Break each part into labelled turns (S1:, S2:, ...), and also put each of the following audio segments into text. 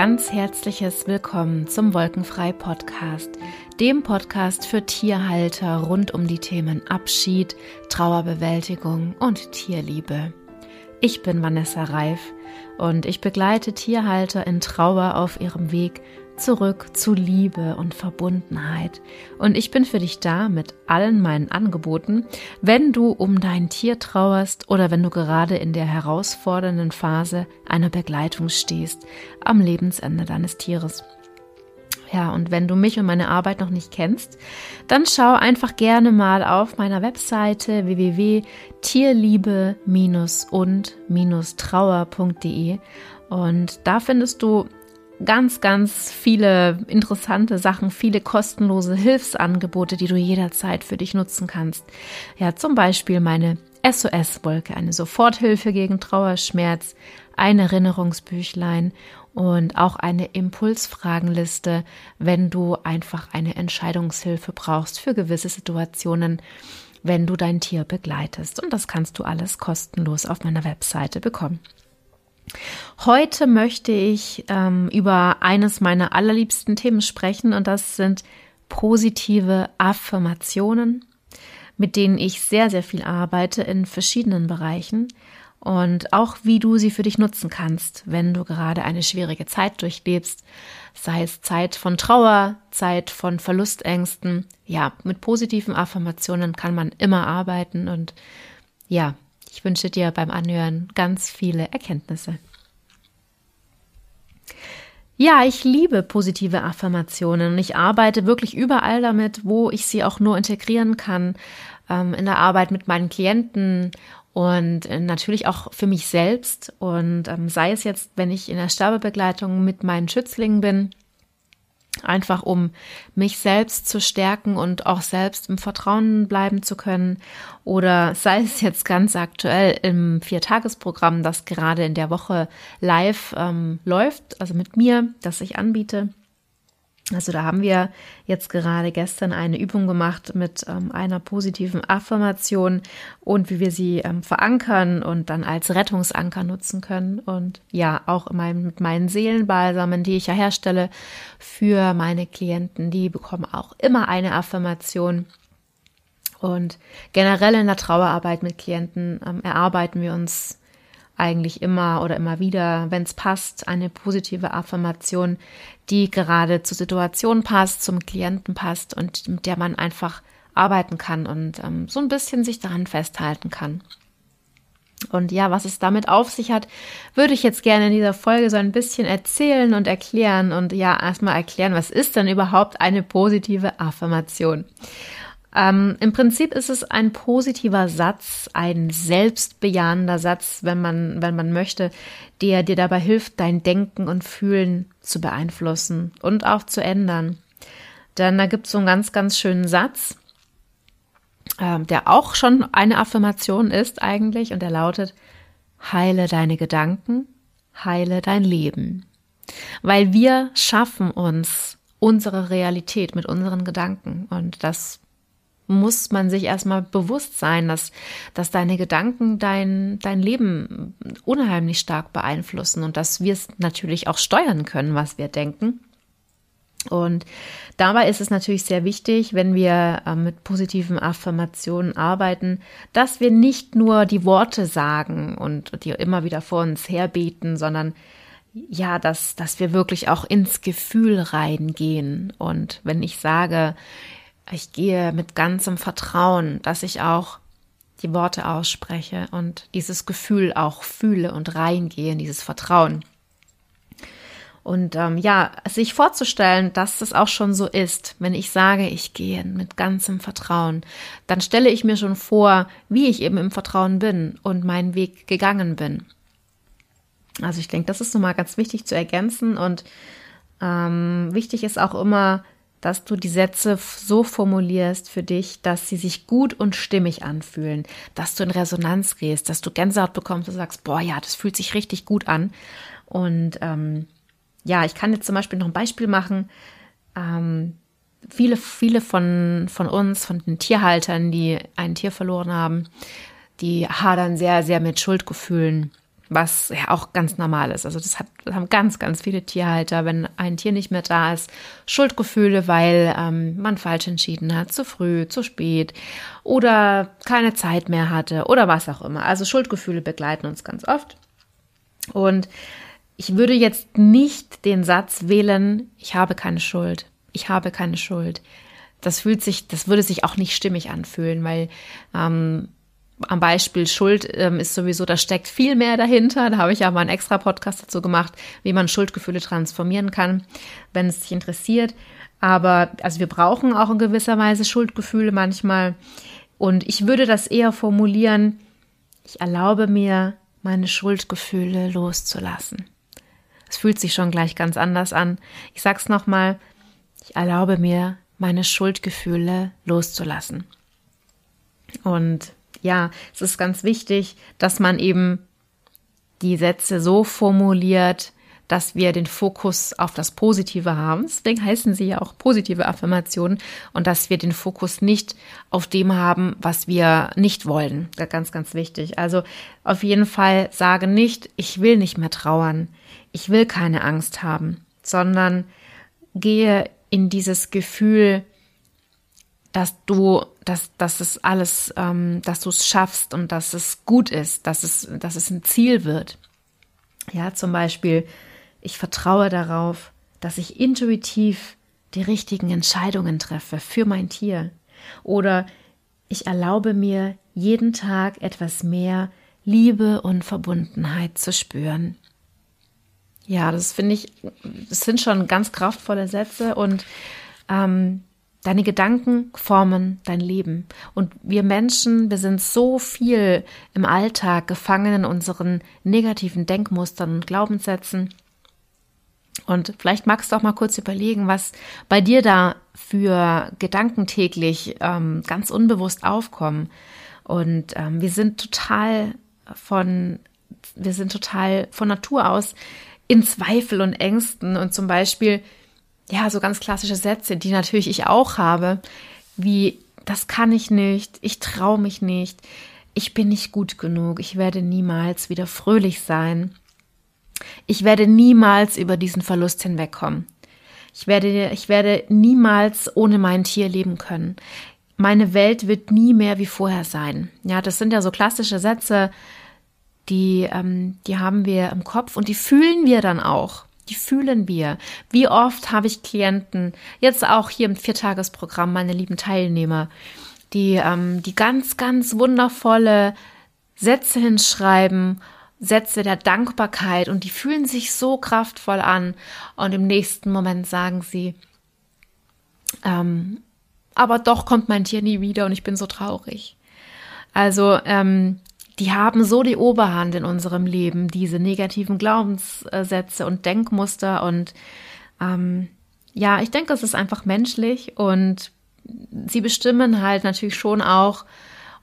S1: ganz herzliches Willkommen zum Wolkenfrei Podcast, dem Podcast für Tierhalter rund um die Themen Abschied, Trauerbewältigung und Tierliebe. Ich bin Vanessa Reif und ich begleite Tierhalter in Trauer auf ihrem Weg zurück zu Liebe und Verbundenheit. Und ich bin für dich da mit allen meinen Angeboten, wenn du um dein Tier trauerst oder wenn du gerade in der herausfordernden Phase einer Begleitung stehst am Lebensende deines Tieres. Ja, und wenn du mich und meine Arbeit noch nicht kennst, dann schau einfach gerne mal auf meiner Webseite www.tierliebe-und-trauer.de und da findest du ganz, ganz viele interessante Sachen, viele kostenlose Hilfsangebote, die du jederzeit für dich nutzen kannst. Ja, zum Beispiel meine SOS-Wolke, eine Soforthilfe gegen Trauerschmerz, ein Erinnerungsbüchlein und auch eine Impulsfragenliste, wenn du einfach eine Entscheidungshilfe brauchst für gewisse Situationen, wenn du dein Tier begleitest. Und das kannst du alles kostenlos auf meiner Webseite bekommen. Heute möchte ich ähm, über eines meiner allerliebsten Themen sprechen und das sind positive Affirmationen, mit denen ich sehr, sehr viel arbeite in verschiedenen Bereichen und auch wie du sie für dich nutzen kannst, wenn du gerade eine schwierige Zeit durchlebst, sei es Zeit von Trauer, Zeit von Verlustängsten. Ja, mit positiven Affirmationen kann man immer arbeiten und ja, ich wünsche dir beim Anhören ganz viele Erkenntnisse. Ja, ich liebe positive Affirmationen und ich arbeite wirklich überall damit, wo ich sie auch nur integrieren kann. Ähm, in der Arbeit mit meinen Klienten und äh, natürlich auch für mich selbst. Und ähm, sei es jetzt, wenn ich in der Sterbebegleitung mit meinen Schützlingen bin einfach um mich selbst zu stärken und auch selbst im Vertrauen bleiben zu können. Oder sei es jetzt ganz aktuell im Viertagesprogramm, das gerade in der Woche live ähm, läuft, also mit mir, das ich anbiete. Also da haben wir jetzt gerade gestern eine Übung gemacht mit ähm, einer positiven Affirmation und wie wir sie ähm, verankern und dann als Rettungsanker nutzen können. Und ja, auch mein, mit meinen Seelenbalsamen, die ich ja herstelle für meine Klienten, die bekommen auch immer eine Affirmation. Und generell in der Trauerarbeit mit Klienten ähm, erarbeiten wir uns eigentlich immer oder immer wieder, wenn es passt, eine positive Affirmation, die gerade zur Situation passt, zum Klienten passt und mit der man einfach arbeiten kann und ähm, so ein bisschen sich daran festhalten kann. Und ja, was es damit auf sich hat, würde ich jetzt gerne in dieser Folge so ein bisschen erzählen und erklären und ja, erstmal erklären, was ist denn überhaupt eine positive Affirmation? Ähm, Im Prinzip ist es ein positiver Satz, ein selbstbejahender Satz, wenn man, wenn man möchte, der dir dabei hilft, dein Denken und Fühlen zu beeinflussen und auch zu ändern. Denn da gibt es so einen ganz, ganz schönen Satz, äh, der auch schon eine Affirmation ist eigentlich und der lautet, heile deine Gedanken, heile dein Leben. Weil wir schaffen uns unsere Realität mit unseren Gedanken und das muss man sich erstmal bewusst sein, dass, dass deine Gedanken dein, dein Leben unheimlich stark beeinflussen und dass wir es natürlich auch steuern können, was wir denken. Und dabei ist es natürlich sehr wichtig, wenn wir äh, mit positiven Affirmationen arbeiten, dass wir nicht nur die Worte sagen und die immer wieder vor uns herbeten, sondern ja, dass, dass wir wirklich auch ins Gefühl reingehen. Und wenn ich sage, ich gehe mit ganzem Vertrauen, dass ich auch die Worte ausspreche und dieses Gefühl auch fühle und reingehe in dieses Vertrauen. Und ähm, ja, sich vorzustellen, dass das auch schon so ist, wenn ich sage, ich gehe mit ganzem Vertrauen, dann stelle ich mir schon vor, wie ich eben im Vertrauen bin und meinen Weg gegangen bin. Also ich denke, das ist nochmal ganz wichtig zu ergänzen und ähm, wichtig ist auch immer, dass du die Sätze so formulierst für dich, dass sie sich gut und stimmig anfühlen, dass du in Resonanz gehst, dass du Gänsehaut bekommst und sagst, boah, ja, das fühlt sich richtig gut an. Und ähm, ja, ich kann jetzt zum Beispiel noch ein Beispiel machen. Ähm, viele, viele von, von uns, von den Tierhaltern, die ein Tier verloren haben, die hadern sehr, sehr mit Schuldgefühlen. Was ja auch ganz normal ist. Also das, hat, das haben ganz, ganz viele Tierhalter, wenn ein Tier nicht mehr da ist, Schuldgefühle, weil ähm, man falsch entschieden hat, zu früh, zu spät oder keine Zeit mehr hatte oder was auch immer. Also Schuldgefühle begleiten uns ganz oft. Und ich würde jetzt nicht den Satz wählen, ich habe keine Schuld, ich habe keine Schuld. Das fühlt sich, das würde sich auch nicht stimmig anfühlen, weil ähm, am Beispiel Schuld ähm, ist sowieso, da steckt viel mehr dahinter. Da habe ich ja mal einen extra Podcast dazu gemacht, wie man Schuldgefühle transformieren kann, wenn es dich interessiert. Aber also wir brauchen auch in gewisser Weise Schuldgefühle manchmal. Und ich würde das eher formulieren, ich erlaube mir, meine Schuldgefühle loszulassen. Es fühlt sich schon gleich ganz anders an. Ich sag's nochmal, ich erlaube mir, meine Schuldgefühle loszulassen. Und ja, es ist ganz wichtig, dass man eben die Sätze so formuliert, dass wir den Fokus auf das Positive haben. Deswegen heißen sie ja auch positive Affirmationen und dass wir den Fokus nicht auf dem haben, was wir nicht wollen. Ganz, ganz wichtig. Also auf jeden Fall sage nicht, ich will nicht mehr trauern, ich will keine Angst haben, sondern gehe in dieses Gefühl, dass du, dass, dass es alles, ähm, dass du es schaffst und dass es gut ist, dass es, dass es ein Ziel wird. Ja, zum Beispiel, ich vertraue darauf, dass ich intuitiv die richtigen Entscheidungen treffe für mein Tier. Oder ich erlaube mir jeden Tag etwas mehr Liebe und Verbundenheit zu spüren. Ja, das finde ich, das sind schon ganz kraftvolle Sätze und ähm, Deine Gedanken formen dein Leben. Und wir Menschen, wir sind so viel im Alltag gefangen in unseren negativen Denkmustern und Glaubenssätzen. Und vielleicht magst du auch mal kurz überlegen, was bei dir da für Gedanken täglich ähm, ganz unbewusst aufkommen. Und ähm, wir sind total von, wir sind total von Natur aus in Zweifel und Ängsten. Und zum Beispiel, ja, so ganz klassische Sätze, die natürlich ich auch habe, wie das kann ich nicht, ich traue mich nicht, ich bin nicht gut genug, ich werde niemals wieder fröhlich sein. Ich werde niemals über diesen Verlust hinwegkommen. Ich werde, ich werde niemals ohne mein Tier leben können. Meine Welt wird nie mehr wie vorher sein. Ja, das sind ja so klassische Sätze, die, ähm, die haben wir im Kopf und die fühlen wir dann auch die fühlen wir. Wie oft habe ich Klienten, jetzt auch hier im Viertagesprogramm, meine lieben Teilnehmer, die, ähm, die ganz, ganz wundervolle Sätze hinschreiben, Sätze der Dankbarkeit und die fühlen sich so kraftvoll an und im nächsten Moment sagen sie, ähm, aber doch kommt mein Tier nie wieder und ich bin so traurig. Also ähm, die haben so die Oberhand in unserem Leben, diese negativen Glaubenssätze und Denkmuster. Und ähm, ja, ich denke, es ist einfach menschlich und sie bestimmen halt natürlich schon auch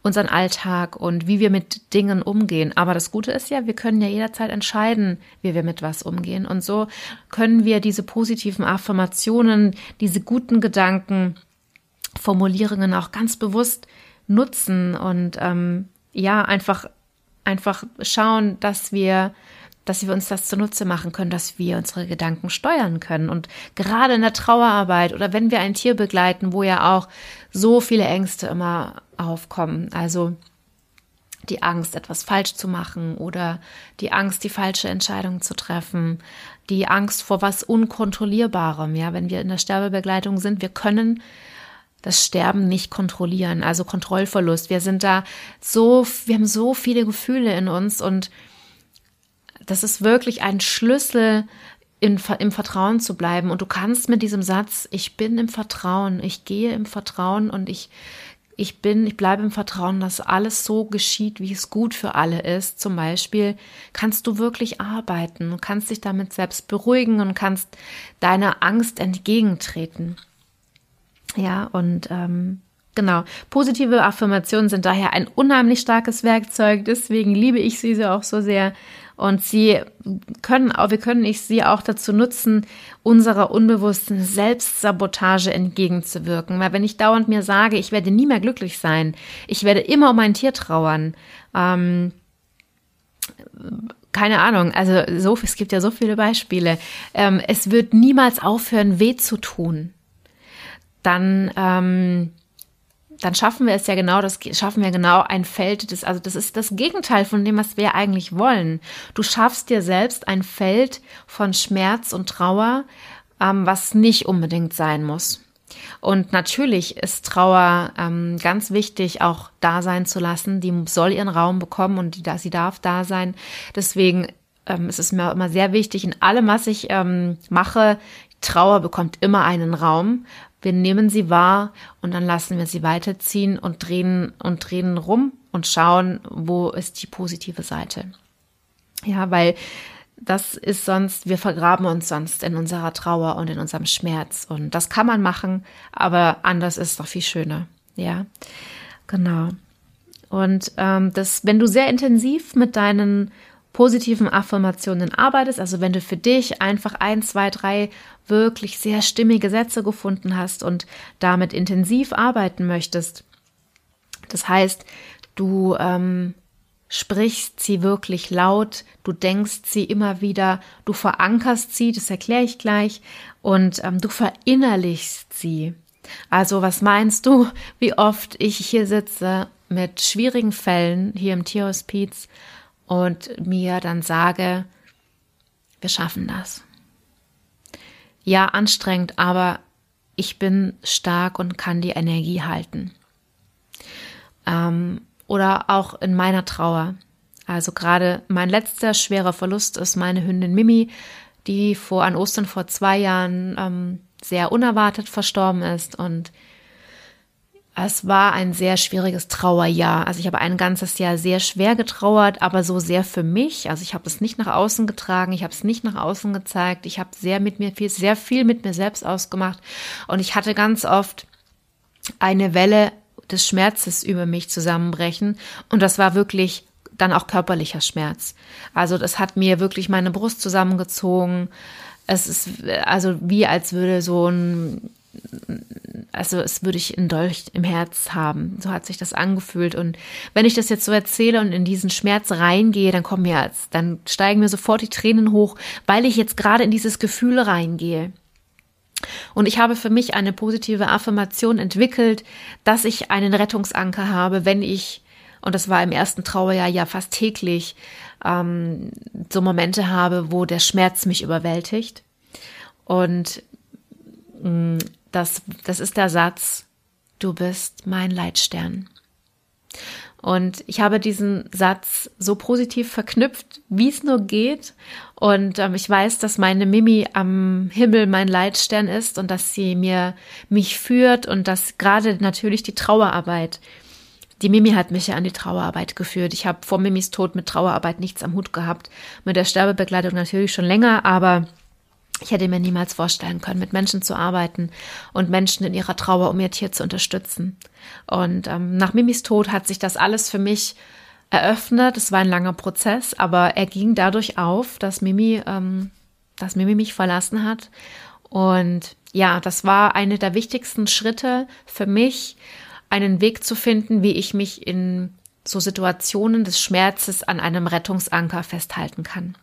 S1: unseren Alltag und wie wir mit Dingen umgehen. Aber das Gute ist ja, wir können ja jederzeit entscheiden, wie wir mit was umgehen. Und so können wir diese positiven Affirmationen, diese guten Gedanken, Formulierungen auch ganz bewusst nutzen und ähm, ja, einfach, einfach schauen, dass wir, dass wir uns das zunutze machen können, dass wir unsere Gedanken steuern können. Und gerade in der Trauerarbeit oder wenn wir ein Tier begleiten, wo ja auch so viele Ängste immer aufkommen, also die Angst, etwas falsch zu machen oder die Angst, die falsche Entscheidung zu treffen, die Angst vor was Unkontrollierbarem. Ja, wenn wir in der Sterbebegleitung sind, wir können das Sterben nicht kontrollieren, also Kontrollverlust. Wir sind da so, wir haben so viele Gefühle in uns und das ist wirklich ein Schlüssel, in, im Vertrauen zu bleiben. Und du kannst mit diesem Satz, ich bin im Vertrauen, ich gehe im Vertrauen und ich, ich bin, ich bleibe im Vertrauen, dass alles so geschieht, wie es gut für alle ist. Zum Beispiel kannst du wirklich arbeiten und kannst dich damit selbst beruhigen und kannst deiner Angst entgegentreten. Ja, und ähm, genau, positive Affirmationen sind daher ein unheimlich starkes Werkzeug, deswegen liebe ich sie auch so sehr. Und sie können auch, wir können sie auch dazu nutzen, unserer unbewussten Selbstsabotage entgegenzuwirken. Weil wenn ich dauernd mir sage, ich werde nie mehr glücklich sein, ich werde immer um mein Tier trauern, ähm, keine Ahnung, also so, es gibt ja so viele Beispiele. Ähm, es wird niemals aufhören, weh zu tun. Dann, ähm, dann schaffen wir es ja genau, das schaffen wir genau ein Feld, das, also das ist das Gegenteil von dem, was wir eigentlich wollen. Du schaffst dir selbst ein Feld von Schmerz und Trauer, ähm, was nicht unbedingt sein muss. Und natürlich ist Trauer ähm, ganz wichtig, auch da sein zu lassen. Die soll ihren Raum bekommen und die, sie darf da sein. Deswegen ähm, ist es mir immer sehr wichtig, in allem, was ich ähm, mache, Trauer bekommt immer einen Raum. Wir nehmen sie wahr und dann lassen wir sie weiterziehen und drehen und drehen rum und schauen, wo ist die positive Seite. Ja, weil das ist sonst, wir vergraben uns sonst in unserer Trauer und in unserem Schmerz. Und das kann man machen, aber anders ist doch viel schöner. Ja, genau. Und ähm, das, wenn du sehr intensiv mit deinen positiven Affirmationen arbeitest, also wenn du für dich einfach ein, zwei, drei wirklich sehr stimmige Sätze gefunden hast und damit intensiv arbeiten möchtest, das heißt, du ähm, sprichst sie wirklich laut, du denkst sie immer wieder, du verankerst sie, das erkläre ich gleich, und ähm, du verinnerlichst sie. Also was meinst du, wie oft ich hier sitze mit schwierigen Fällen hier im Tierhospiz und mir dann sage, wir schaffen das. Ja, anstrengend, aber ich bin stark und kann die Energie halten. Ähm, oder auch in meiner Trauer. Also gerade mein letzter schwerer Verlust ist meine Hündin Mimi, die vor an Ostern vor zwei Jahren ähm, sehr unerwartet verstorben ist und es war ein sehr schwieriges Trauerjahr. Also ich habe ein ganzes Jahr sehr schwer getrauert, aber so sehr für mich. Also ich habe es nicht nach außen getragen, ich habe es nicht nach außen gezeigt. Ich habe sehr mit mir viel, sehr viel mit mir selbst ausgemacht und ich hatte ganz oft eine Welle des Schmerzes über mich zusammenbrechen. Und das war wirklich dann auch körperlicher Schmerz. Also das hat mir wirklich meine Brust zusammengezogen. Es ist also wie als würde so ein, also es würde ich ein Dolch im Herz haben. So hat sich das angefühlt. Und wenn ich das jetzt so erzähle und in diesen Schmerz reingehe, dann kommen mir, dann steigen mir sofort die Tränen hoch, weil ich jetzt gerade in dieses Gefühl reingehe. Und ich habe für mich eine positive Affirmation entwickelt, dass ich einen Rettungsanker habe, wenn ich, und das war im ersten Trauerjahr ja fast täglich, ähm, so Momente habe, wo der Schmerz mich überwältigt. Und mh, mm, das, das ist der Satz, du bist mein Leitstern. Und ich habe diesen Satz so positiv verknüpft, wie es nur geht. Und ähm, ich weiß, dass meine Mimi am Himmel mein Leitstern ist und dass sie mir mich führt und dass gerade natürlich die Trauerarbeit, die Mimi hat mich ja an die Trauerarbeit geführt. Ich habe vor Mimis Tod mit Trauerarbeit nichts am Hut gehabt, mit der Sterbebegleitung natürlich schon länger, aber ich hätte mir niemals vorstellen können, mit Menschen zu arbeiten und Menschen in ihrer Trauer, um ihr Tier zu unterstützen. Und ähm, nach Mimis Tod hat sich das alles für mich eröffnet. Es war ein langer Prozess, aber er ging dadurch auf, dass Mimi, ähm, dass Mimi mich verlassen hat. Und ja, das war eine der wichtigsten Schritte für mich, einen Weg zu finden, wie ich mich in so Situationen des Schmerzes an einem Rettungsanker festhalten kann.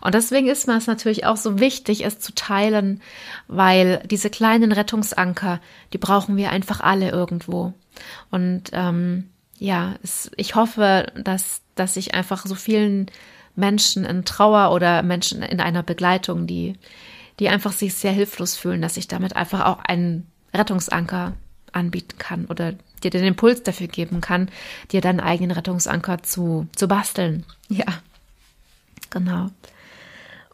S1: Und deswegen ist mir es natürlich auch so wichtig, es zu teilen, weil diese kleinen Rettungsanker, die brauchen wir einfach alle irgendwo. Und ähm, ja, es, ich hoffe, dass, dass ich einfach so vielen Menschen in Trauer oder Menschen in einer Begleitung, die, die einfach sich sehr hilflos fühlen, dass ich damit einfach auch einen Rettungsanker anbieten kann oder dir den Impuls dafür geben kann, dir deinen eigenen Rettungsanker zu, zu basteln. Ja. Genau.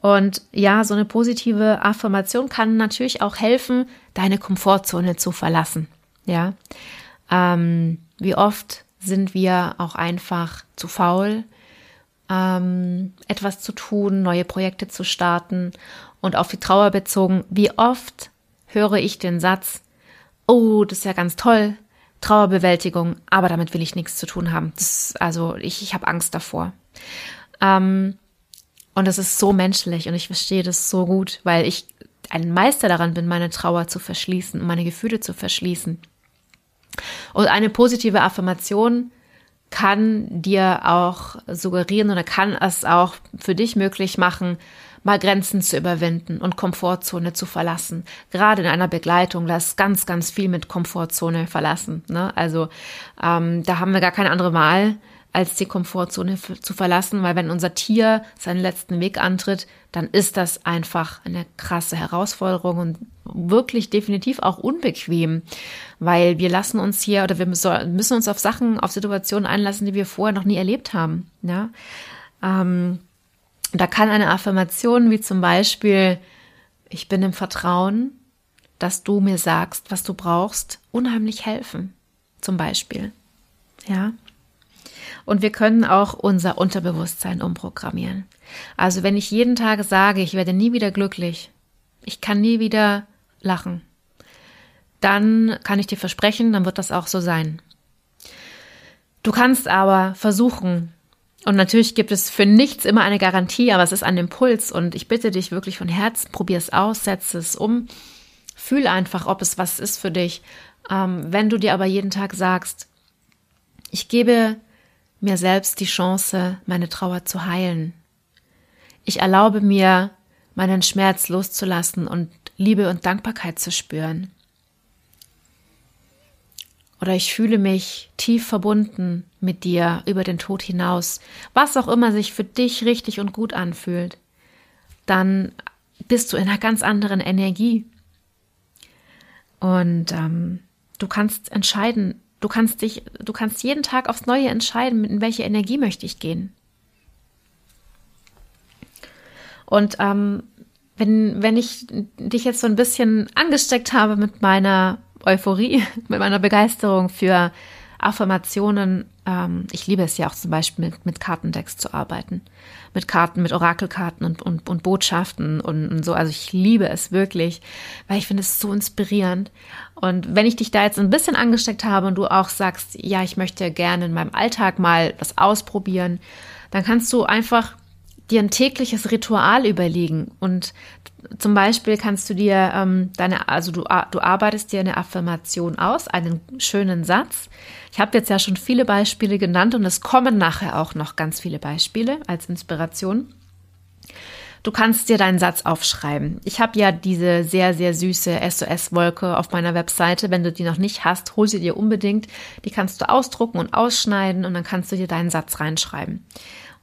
S1: Und ja, so eine positive Affirmation kann natürlich auch helfen, deine Komfortzone zu verlassen. Ja. Ähm, wie oft sind wir auch einfach zu faul, ähm, etwas zu tun, neue Projekte zu starten und auf die Trauer bezogen. Wie oft höre ich den Satz, oh, das ist ja ganz toll, Trauerbewältigung, aber damit will ich nichts zu tun haben. Das, also ich, ich habe Angst davor. Ähm, und das ist so menschlich und ich verstehe das so gut, weil ich ein Meister daran bin, meine Trauer zu verschließen, meine Gefühle zu verschließen. Und eine positive Affirmation kann dir auch suggerieren oder kann es auch für dich möglich machen, mal Grenzen zu überwinden und Komfortzone zu verlassen. Gerade in einer Begleitung, ist ganz, ganz viel mit Komfortzone verlassen. Ne? Also ähm, da haben wir gar keine andere Wahl, als die Komfortzone zu verlassen, weil wenn unser Tier seinen letzten Weg antritt, dann ist das einfach eine krasse Herausforderung und wirklich definitiv auch unbequem, weil wir lassen uns hier oder wir müssen uns auf Sachen, auf Situationen einlassen, die wir vorher noch nie erlebt haben. Ja? Ähm, da kann eine Affirmation wie zum Beispiel, ich bin im Vertrauen, dass du mir sagst, was du brauchst, unheimlich helfen. Zum Beispiel. Ja. Und wir können auch unser Unterbewusstsein umprogrammieren. Also wenn ich jeden Tag sage, ich werde nie wieder glücklich, ich kann nie wieder lachen, dann kann ich dir versprechen, dann wird das auch so sein. Du kannst aber versuchen, und natürlich gibt es für nichts immer eine Garantie, aber es ist ein Impuls und ich bitte dich wirklich von Herzen, probier es aus, setze es um, fühl einfach, ob es was ist für dich. Ähm, wenn du dir aber jeden Tag sagst, ich gebe mir selbst die Chance, meine Trauer zu heilen. Ich erlaube mir, meinen Schmerz loszulassen und Liebe und Dankbarkeit zu spüren. Oder ich fühle mich tief verbunden mit dir über den Tod hinaus, was auch immer sich für dich richtig und gut anfühlt, dann bist du in einer ganz anderen Energie. Und ähm, du kannst entscheiden, du kannst dich, du kannst jeden Tag aufs Neue entscheiden, in welche Energie möchte ich gehen. Und ähm, wenn, wenn ich dich jetzt so ein bisschen angesteckt habe mit meiner Euphorie, mit meiner Begeisterung für Affirmationen. Ähm, ich liebe es ja auch zum Beispiel mit, mit Kartendecks zu arbeiten. Mit Karten, mit Orakelkarten und, und, und Botschaften und, und so. Also ich liebe es wirklich, weil ich finde es so inspirierend. Und wenn ich dich da jetzt ein bisschen angesteckt habe und du auch sagst, ja, ich möchte gerne in meinem Alltag mal was ausprobieren, dann kannst du einfach dir ein tägliches Ritual überlegen und zum Beispiel kannst du dir ähm, deine, also du, du arbeitest dir eine Affirmation aus, einen schönen Satz. Ich habe jetzt ja schon viele Beispiele genannt und es kommen nachher auch noch ganz viele Beispiele als Inspiration. Du kannst dir deinen Satz aufschreiben. Ich habe ja diese sehr, sehr süße SOS-Wolke auf meiner Webseite. Wenn du die noch nicht hast, hol sie dir unbedingt. Die kannst du ausdrucken und ausschneiden und dann kannst du dir deinen Satz reinschreiben.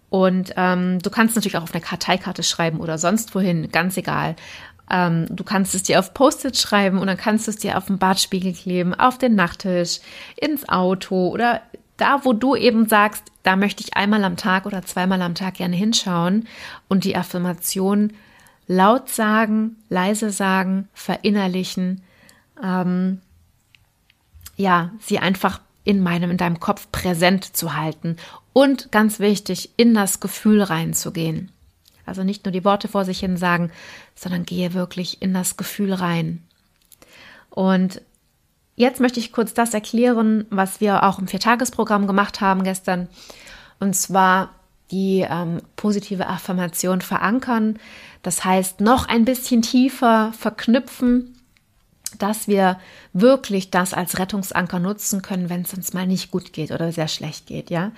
S1: Und ähm, du kannst natürlich auch auf eine Karteikarte schreiben oder sonst wohin, ganz egal. Ähm, du kannst es dir auf Post-it schreiben und dann kannst du es dir auf den Badspiegel kleben, auf den Nachttisch, ins Auto oder da, wo du eben sagst, da möchte ich einmal am Tag oder zweimal am Tag gerne hinschauen und die Affirmation laut sagen, leise sagen, verinnerlichen, ähm, ja, sie einfach in meinem, in deinem Kopf präsent zu halten und ganz wichtig, in das Gefühl reinzugehen. Also nicht nur die Worte vor sich hin sagen, sondern gehe wirklich in das Gefühl rein. Und jetzt möchte ich kurz das erklären, was wir auch im Viertagesprogramm gemacht haben gestern. Und zwar die ähm, positive Affirmation verankern. Das heißt, noch ein bisschen tiefer verknüpfen dass wir wirklich das als Rettungsanker nutzen können, wenn es uns mal nicht gut geht oder sehr schlecht geht, ja.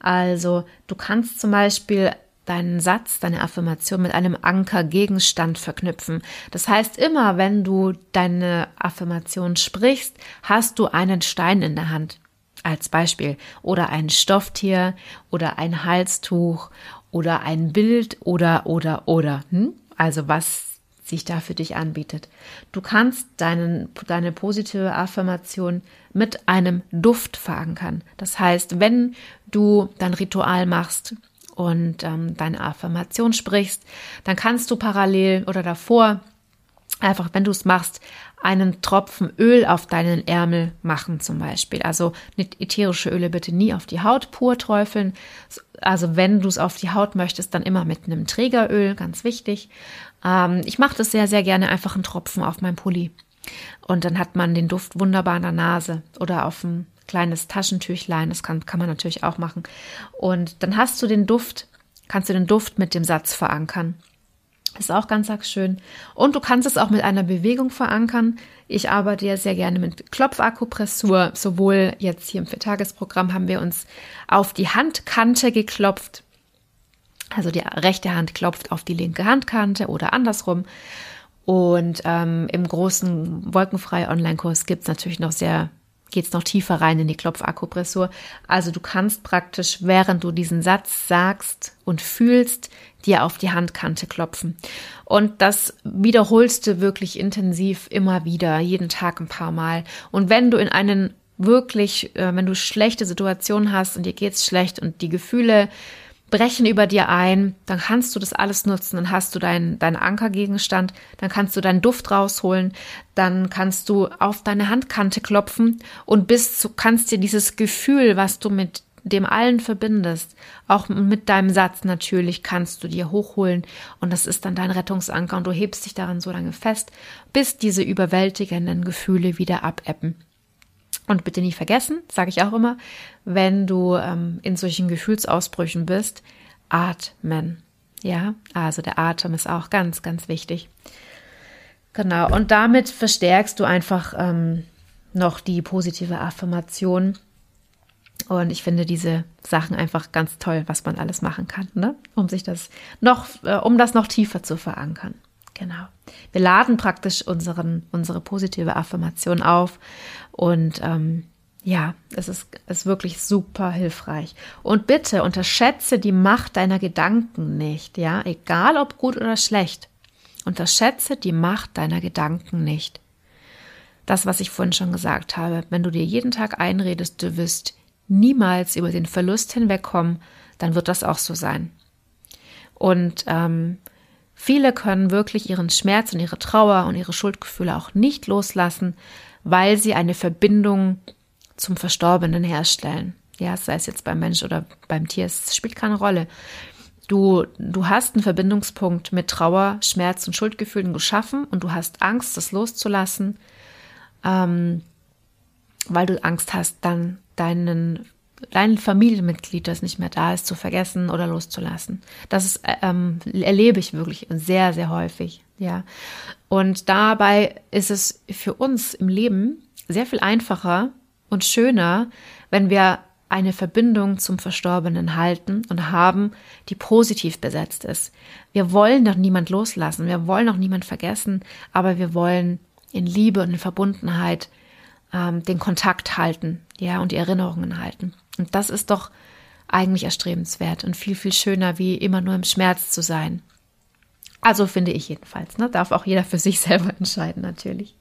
S1: Also du kannst zum Beispiel deinen Satz, deine Affirmation mit einem Ankergegenstand verknüpfen. Das heißt, immer wenn du deine Affirmation sprichst, hast du einen Stein in der Hand als Beispiel oder ein Stofftier oder ein Halstuch oder ein Bild oder oder oder. Hm? Also was sich da für dich anbietet. Du kannst deinen, deine positive Affirmation mit einem Duft verankern. Das heißt, wenn du dein Ritual machst und ähm, deine Affirmation sprichst, dann kannst du parallel oder davor einfach, wenn du es machst, einen Tropfen Öl auf deinen Ärmel machen zum Beispiel. Also ätherische Öle bitte nie auf die Haut pur träufeln. Also wenn du es auf die Haut möchtest, dann immer mit einem Trägeröl, ganz wichtig. Ähm, ich mache das sehr, sehr gerne einfach einen Tropfen auf meinen Pulli. Und dann hat man den Duft wunderbar in der Nase oder auf ein kleines Taschentüchlein. Das kann, kann man natürlich auch machen. Und dann hast du den Duft, kannst du den Duft mit dem Satz verankern. Ist auch ganz schön. Und du kannst es auch mit einer Bewegung verankern. Ich arbeite ja sehr gerne mit Klopfakupressur. Sowohl jetzt hier im Viertagesprogramm haben wir uns auf die Handkante geklopft. Also die rechte Hand klopft auf die linke Handkante oder andersrum. Und ähm, im großen Wolkenfrei Online-Kurs gibt es natürlich noch sehr geht es noch tiefer rein in die Klopfakupressur. Also du kannst praktisch, während du diesen Satz sagst und fühlst, dir auf die Handkante klopfen. Und das wiederholst du wirklich intensiv immer wieder, jeden Tag ein paar Mal. Und wenn du in einen wirklich, äh, wenn du schlechte Situationen hast und dir geht's schlecht und die Gefühle brechen über dir ein, dann kannst du das alles nutzen, dann hast du deinen dein Ankergegenstand, dann kannst du deinen Duft rausholen, dann kannst du auf deine Handkante klopfen und bist, kannst dir dieses Gefühl, was du mit dem allen verbindest, auch mit deinem Satz natürlich kannst du dir hochholen. Und das ist dann dein Rettungsanker. Und du hebst dich daran so lange fest, bis diese überwältigenden Gefühle wieder abebben. Und bitte nicht vergessen, sage ich auch immer, wenn du ähm, in solchen Gefühlsausbrüchen bist, atmen. Ja, also der Atem ist auch ganz, ganz wichtig. Genau, und damit verstärkst du einfach ähm, noch die positive Affirmation. Und ich finde diese Sachen einfach ganz toll, was man alles machen kann, ne? um sich das noch, äh, um das noch tiefer zu verankern. Genau. Wir laden praktisch unseren, unsere positive Affirmation auf und ähm, ja, es ist, ist wirklich super hilfreich. Und bitte unterschätze die Macht deiner Gedanken nicht, ja, egal ob gut oder schlecht. Unterschätze die Macht deiner Gedanken nicht. Das, was ich vorhin schon gesagt habe, wenn du dir jeden Tag einredest, du wirst niemals über den Verlust hinwegkommen, dann wird das auch so sein. Und ähm, Viele können wirklich ihren Schmerz und ihre Trauer und ihre Schuldgefühle auch nicht loslassen, weil sie eine Verbindung zum Verstorbenen herstellen. Ja, sei es jetzt beim Mensch oder beim Tier, es spielt keine Rolle. Du, du hast einen Verbindungspunkt mit Trauer, Schmerz und Schuldgefühlen geschaffen und du hast Angst, das loszulassen, ähm, weil du Angst hast, dann deinen dein Familienmitglied, das nicht mehr da ist, zu vergessen oder loszulassen. Das ist, ähm, erlebe ich wirklich sehr, sehr häufig. Ja. Und dabei ist es für uns im Leben sehr viel einfacher und schöner, wenn wir eine Verbindung zum Verstorbenen halten und haben, die positiv besetzt ist. Wir wollen doch niemand loslassen, wir wollen auch niemand vergessen, aber wir wollen in Liebe und in Verbundenheit ähm, den Kontakt halten, ja, und die Erinnerungen halten. Und das ist doch eigentlich erstrebenswert und viel, viel schöner, wie immer nur im Schmerz zu sein. Also finde ich jedenfalls. Ne? Darf auch jeder für sich selber entscheiden, natürlich.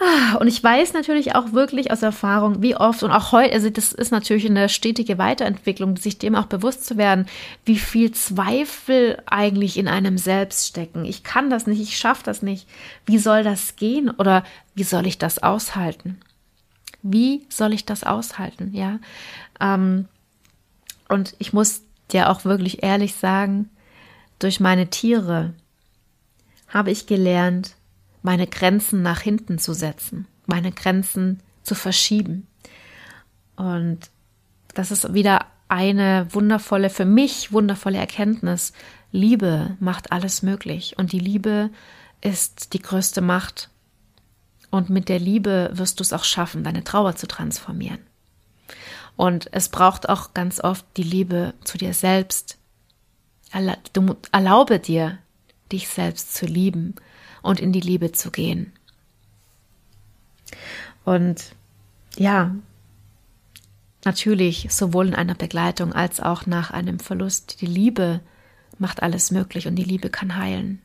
S1: Ah, und ich weiß natürlich auch wirklich aus Erfahrung, wie oft und auch heute, also das ist natürlich eine stetige Weiterentwicklung, sich dem auch bewusst zu werden, wie viel Zweifel eigentlich in einem selbst stecken. Ich kann das nicht, ich schaffe das nicht. Wie soll das gehen oder wie soll ich das aushalten? Wie soll ich das aushalten? Ja. Ähm, und ich muss dir auch wirklich ehrlich sagen, durch meine Tiere habe ich gelernt, meine Grenzen nach hinten zu setzen, meine Grenzen zu verschieben. Und das ist wieder eine wundervolle, für mich wundervolle Erkenntnis. Liebe macht alles möglich und die Liebe ist die größte Macht und mit der Liebe wirst du es auch schaffen, deine Trauer zu transformieren. Und es braucht auch ganz oft die Liebe zu dir selbst. Du erlaube dir, dich selbst zu lieben und in die Liebe zu gehen. Und ja, natürlich sowohl in einer Begleitung als auch nach einem Verlust. Die Liebe macht alles möglich und die Liebe kann heilen.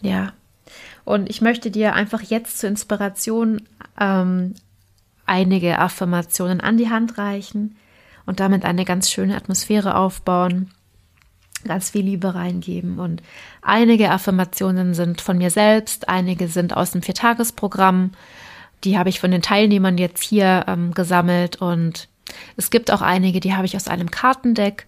S1: Ja. Und ich möchte dir einfach jetzt zur Inspiration ähm, einige Affirmationen an die Hand reichen und damit eine ganz schöne Atmosphäre aufbauen, ganz viel Liebe reingeben. Und einige Affirmationen sind von mir selbst, einige sind aus dem Viertagesprogramm. Die habe ich von den Teilnehmern jetzt hier ähm, gesammelt und es gibt auch einige, die habe ich aus einem Kartendeck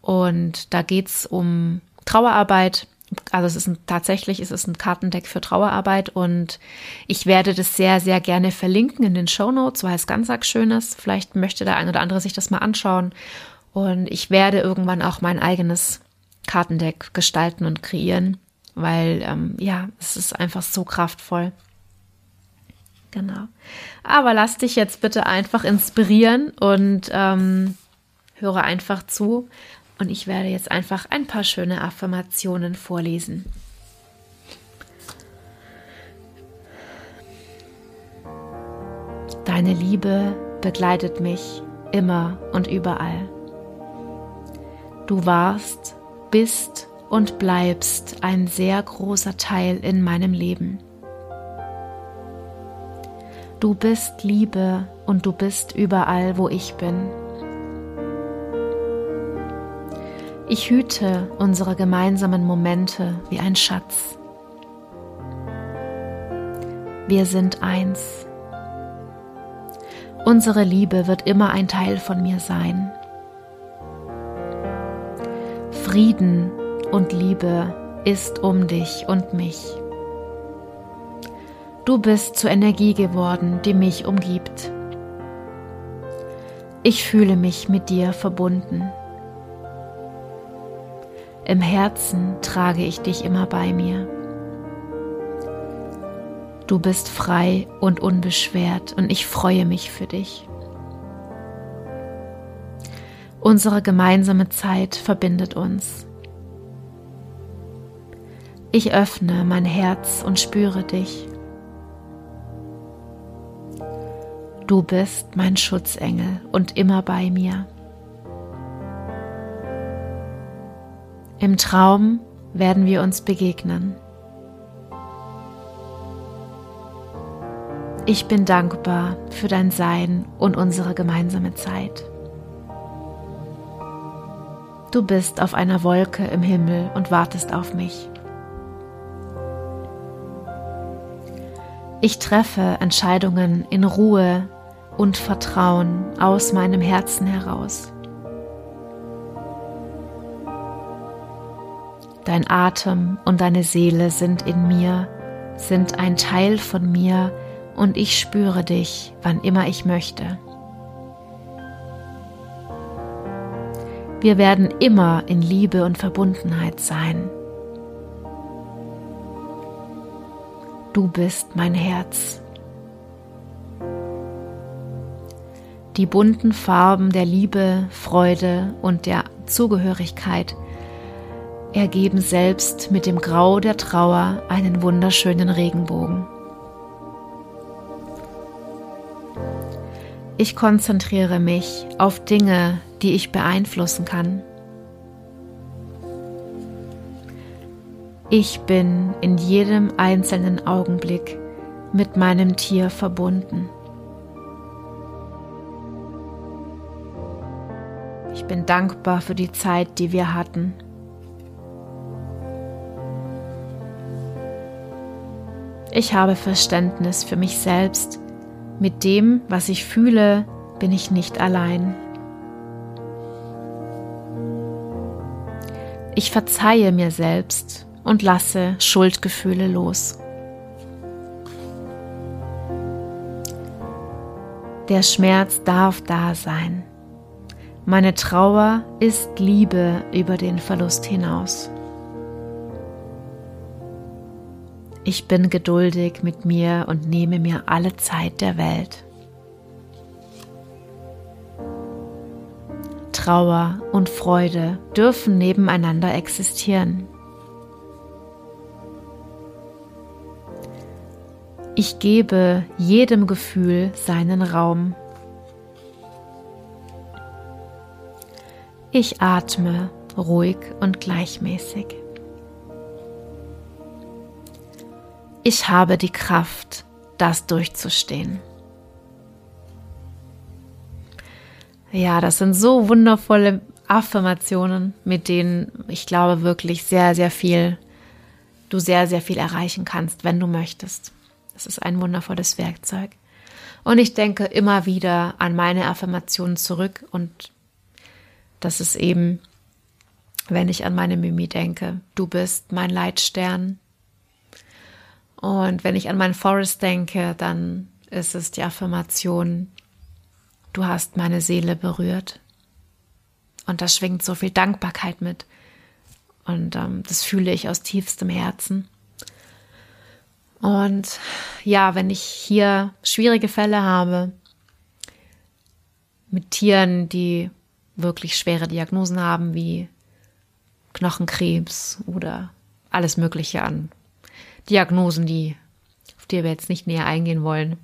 S1: und da geht es um Trauerarbeit also es ist ein, tatsächlich es ist ein Kartendeck für Trauerarbeit und ich werde das sehr, sehr gerne verlinken in den Show Notes, weil es ganz arg schön ist. Vielleicht möchte der ein oder andere sich das mal anschauen. Und ich werde irgendwann auch mein eigenes Kartendeck gestalten und kreieren, weil ähm, ja, es ist einfach so kraftvoll. Genau. Aber lass dich jetzt bitte einfach inspirieren und ähm, höre einfach zu. Und ich werde jetzt einfach ein paar schöne Affirmationen vorlesen. Deine Liebe begleitet mich immer und überall. Du warst, bist und bleibst ein sehr großer Teil in meinem Leben. Du bist Liebe und du bist überall, wo ich bin. Ich hüte unsere gemeinsamen Momente wie ein Schatz. Wir sind eins. Unsere Liebe wird immer ein Teil von mir sein. Frieden und Liebe ist um dich und mich. Du bist zur Energie geworden, die mich umgibt. Ich fühle mich mit dir verbunden. Im Herzen trage ich dich immer bei mir. Du bist frei und unbeschwert und ich freue mich für dich. Unsere gemeinsame Zeit verbindet uns. Ich öffne mein Herz und spüre dich. Du bist mein Schutzengel und immer bei mir. Im Traum werden wir uns begegnen. Ich bin dankbar für dein Sein und unsere gemeinsame Zeit. Du bist auf einer Wolke im Himmel und wartest auf mich. Ich treffe Entscheidungen in Ruhe und Vertrauen aus meinem Herzen heraus. Dein Atem und deine Seele sind in mir, sind ein Teil von mir und ich spüre dich, wann immer ich möchte. Wir werden immer in Liebe und Verbundenheit sein. Du bist mein Herz. Die bunten Farben der Liebe, Freude und der Zugehörigkeit ergeben selbst mit dem Grau der Trauer einen wunderschönen Regenbogen. Ich konzentriere mich auf Dinge, die ich beeinflussen kann. Ich bin in jedem einzelnen Augenblick mit meinem Tier verbunden. Ich bin dankbar für die Zeit, die wir hatten. Ich habe Verständnis für mich selbst. Mit dem, was ich fühle, bin ich nicht allein. Ich verzeihe mir selbst und lasse Schuldgefühle los. Der Schmerz darf da sein. Meine Trauer ist Liebe über den Verlust hinaus. Ich bin geduldig mit mir und nehme mir alle Zeit der Welt. Trauer und Freude dürfen nebeneinander existieren. Ich gebe jedem Gefühl seinen Raum. Ich atme ruhig und gleichmäßig. Ich habe die Kraft, das durchzustehen. Ja, das sind so wundervolle Affirmationen, mit denen ich glaube wirklich sehr, sehr viel, du sehr, sehr viel erreichen kannst, wenn du möchtest. Das ist ein wundervolles Werkzeug. Und ich denke immer wieder an meine Affirmationen zurück und das ist eben, wenn ich an meine Mimi denke, du bist mein Leitstern, und wenn ich an meinen Forest denke, dann ist es die Affirmation, du hast meine Seele berührt. Und da schwingt so viel Dankbarkeit mit, Und ähm, das fühle ich aus tiefstem Herzen. Und ja, wenn ich hier schwierige Fälle habe mit Tieren, die wirklich schwere Diagnosen haben, wie Knochenkrebs oder alles Mögliche an Diagnosen, die, auf die wir jetzt nicht näher eingehen wollen.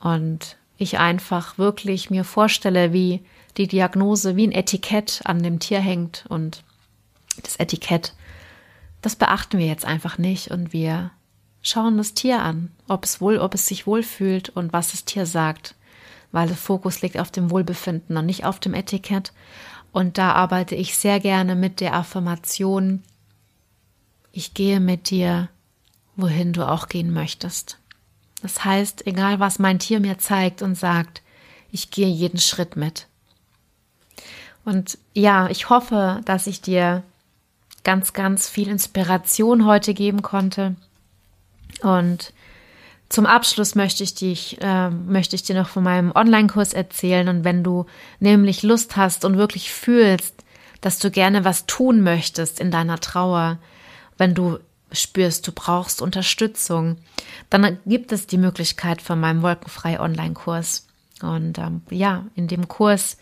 S1: Und ich einfach wirklich mir vorstelle, wie die Diagnose wie ein Etikett an dem Tier hängt und das Etikett, das beachten wir jetzt einfach nicht und wir schauen das Tier an, ob es wohl, ob es sich wohlfühlt und was das Tier sagt, weil der Fokus liegt auf dem Wohlbefinden und nicht auf dem Etikett. Und da arbeite ich sehr gerne mit der Affirmation, ich gehe mit dir, wohin du auch gehen möchtest. Das heißt, egal was mein Tier mir zeigt und sagt, ich gehe jeden Schritt mit. Und ja, ich hoffe, dass ich dir ganz, ganz viel Inspiration heute geben konnte. Und zum Abschluss möchte ich dich, äh, möchte ich dir noch von meinem Online-Kurs erzählen. Und wenn du nämlich Lust hast und wirklich fühlst, dass du gerne was tun möchtest in deiner Trauer, wenn du spürst, du brauchst Unterstützung, dann gibt es die Möglichkeit von meinem Wolkenfrei Online-Kurs. Und ähm, ja, in dem Kurs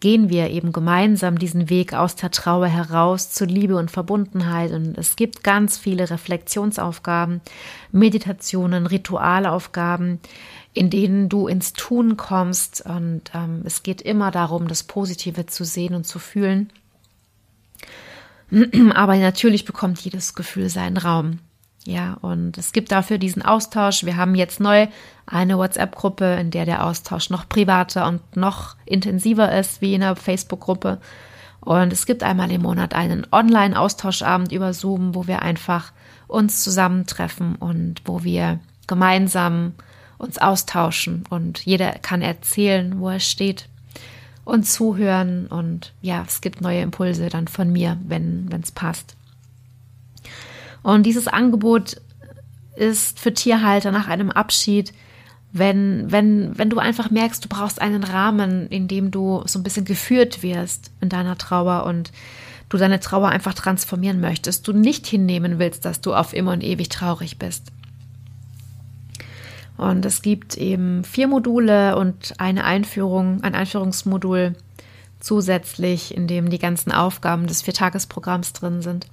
S1: gehen wir eben gemeinsam diesen Weg aus der Trauer heraus zu Liebe und Verbundenheit. Und es gibt ganz viele Reflexionsaufgaben, Meditationen, Ritualaufgaben, in denen du ins Tun kommst. Und ähm, es geht immer darum, das Positive zu sehen und zu fühlen. Aber natürlich bekommt jedes Gefühl seinen Raum. Ja, und es gibt dafür diesen Austausch. Wir haben jetzt neu eine WhatsApp-Gruppe, in der der Austausch noch privater und noch intensiver ist wie in der Facebook-Gruppe. Und es gibt einmal im Monat einen Online-Austauschabend über Zoom, wo wir einfach uns zusammentreffen und wo wir gemeinsam uns austauschen und jeder kann erzählen, wo er steht und zuhören und ja, es gibt neue Impulse dann von mir, wenn es passt. Und dieses Angebot ist für Tierhalter nach einem Abschied, wenn, wenn, wenn du einfach merkst, du brauchst einen Rahmen, in dem du so ein bisschen geführt wirst in deiner Trauer und du deine Trauer einfach transformieren möchtest, du nicht hinnehmen willst, dass du auf immer und ewig traurig bist. Und es gibt eben vier Module und eine Einführung, ein Einführungsmodul zusätzlich, in dem die ganzen Aufgaben des Viertagesprogramms drin sind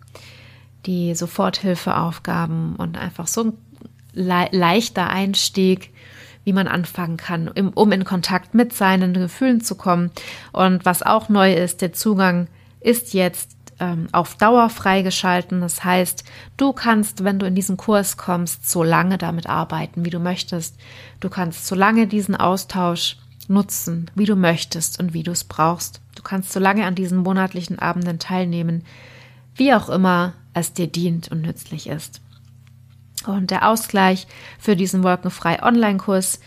S1: die Soforthilfeaufgaben und einfach so ein le leichter Einstieg, wie man anfangen kann, um in Kontakt mit seinen Gefühlen zu kommen. Und was auch neu ist, der Zugang ist jetzt ähm, auf Dauer freigeschalten. Das heißt, du kannst, wenn du in diesen Kurs kommst, so lange damit arbeiten, wie du möchtest. Du kannst so lange diesen Austausch nutzen, wie du möchtest und wie du es brauchst. Du kannst so lange an diesen monatlichen Abenden teilnehmen, wie auch immer es dir dient und nützlich ist. Und der Ausgleich für diesen Wolkenfrei Online-Kurs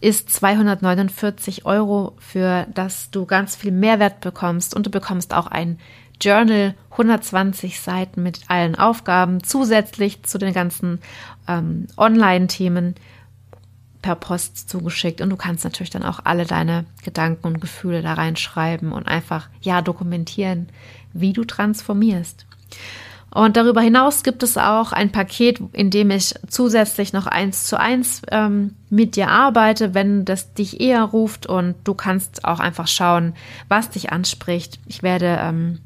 S1: ist 249 Euro, für das du ganz viel Mehrwert bekommst und du bekommst auch ein Journal, 120 Seiten mit allen Aufgaben, zusätzlich zu den ganzen ähm, Online-Themen per Post zugeschickt und du kannst natürlich dann auch alle deine Gedanken und Gefühle da reinschreiben und einfach ja dokumentieren, wie du transformierst. Und darüber hinaus gibt es auch ein Paket, in dem ich zusätzlich noch eins zu eins ähm, mit dir arbeite, wenn das dich eher ruft und du kannst auch einfach schauen, was dich anspricht. Ich werde ähm,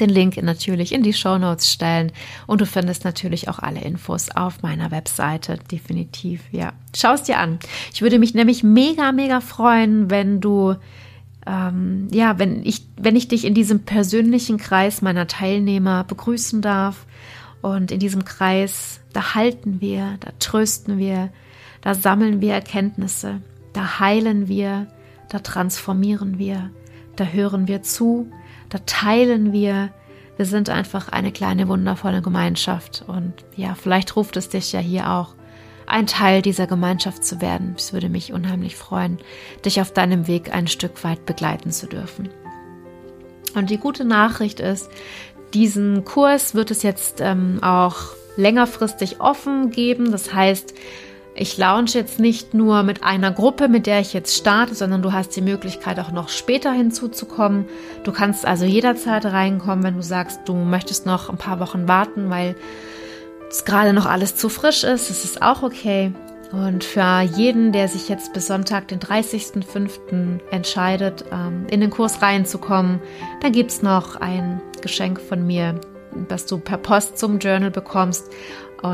S1: den Link natürlich in die Show Notes stellen und du findest natürlich auch alle Infos auf meiner Webseite, definitiv. Ja, schau es dir an. Ich würde mich nämlich mega, mega freuen, wenn du ähm, ja, wenn ich, wenn ich dich in diesem persönlichen Kreis meiner Teilnehmer begrüßen darf und in diesem Kreis, da halten wir, da trösten wir, da sammeln wir Erkenntnisse, da heilen wir, da transformieren wir, da hören wir zu, da teilen wir. Wir sind einfach eine kleine wundervolle Gemeinschaft und ja, vielleicht ruft es dich ja hier auch ein Teil dieser Gemeinschaft zu werden. Es würde mich unheimlich freuen, dich auf deinem Weg ein Stück weit begleiten zu dürfen. Und die gute Nachricht ist, diesen Kurs wird es jetzt ähm, auch längerfristig offen geben. Das heißt, ich launche jetzt nicht nur mit einer Gruppe, mit der ich jetzt starte, sondern du hast die Möglichkeit auch noch später hinzuzukommen. Du kannst also jederzeit reinkommen, wenn du sagst, du möchtest noch ein paar Wochen warten, weil es gerade noch alles zu frisch ist. Das ist auch okay. Und für jeden, der sich jetzt bis Sonntag, den 30.05. entscheidet, ähm, in den Kurs reinzukommen, dann gibt es noch ein Geschenk von mir, das du per Post zum Journal bekommst.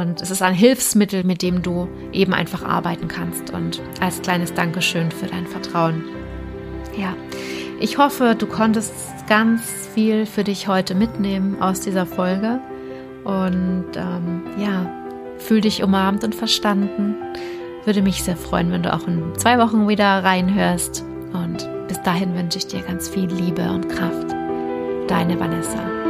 S1: Und es ist ein Hilfsmittel, mit dem du eben einfach arbeiten kannst. Und als kleines Dankeschön für dein Vertrauen. Ja, ich hoffe, du konntest ganz viel für dich heute mitnehmen aus dieser Folge. Und ähm, ja, fühl dich umarmt und verstanden. Würde mich sehr freuen, wenn du auch in zwei Wochen wieder reinhörst. Und bis dahin wünsche ich dir ganz viel Liebe und Kraft. Deine Vanessa.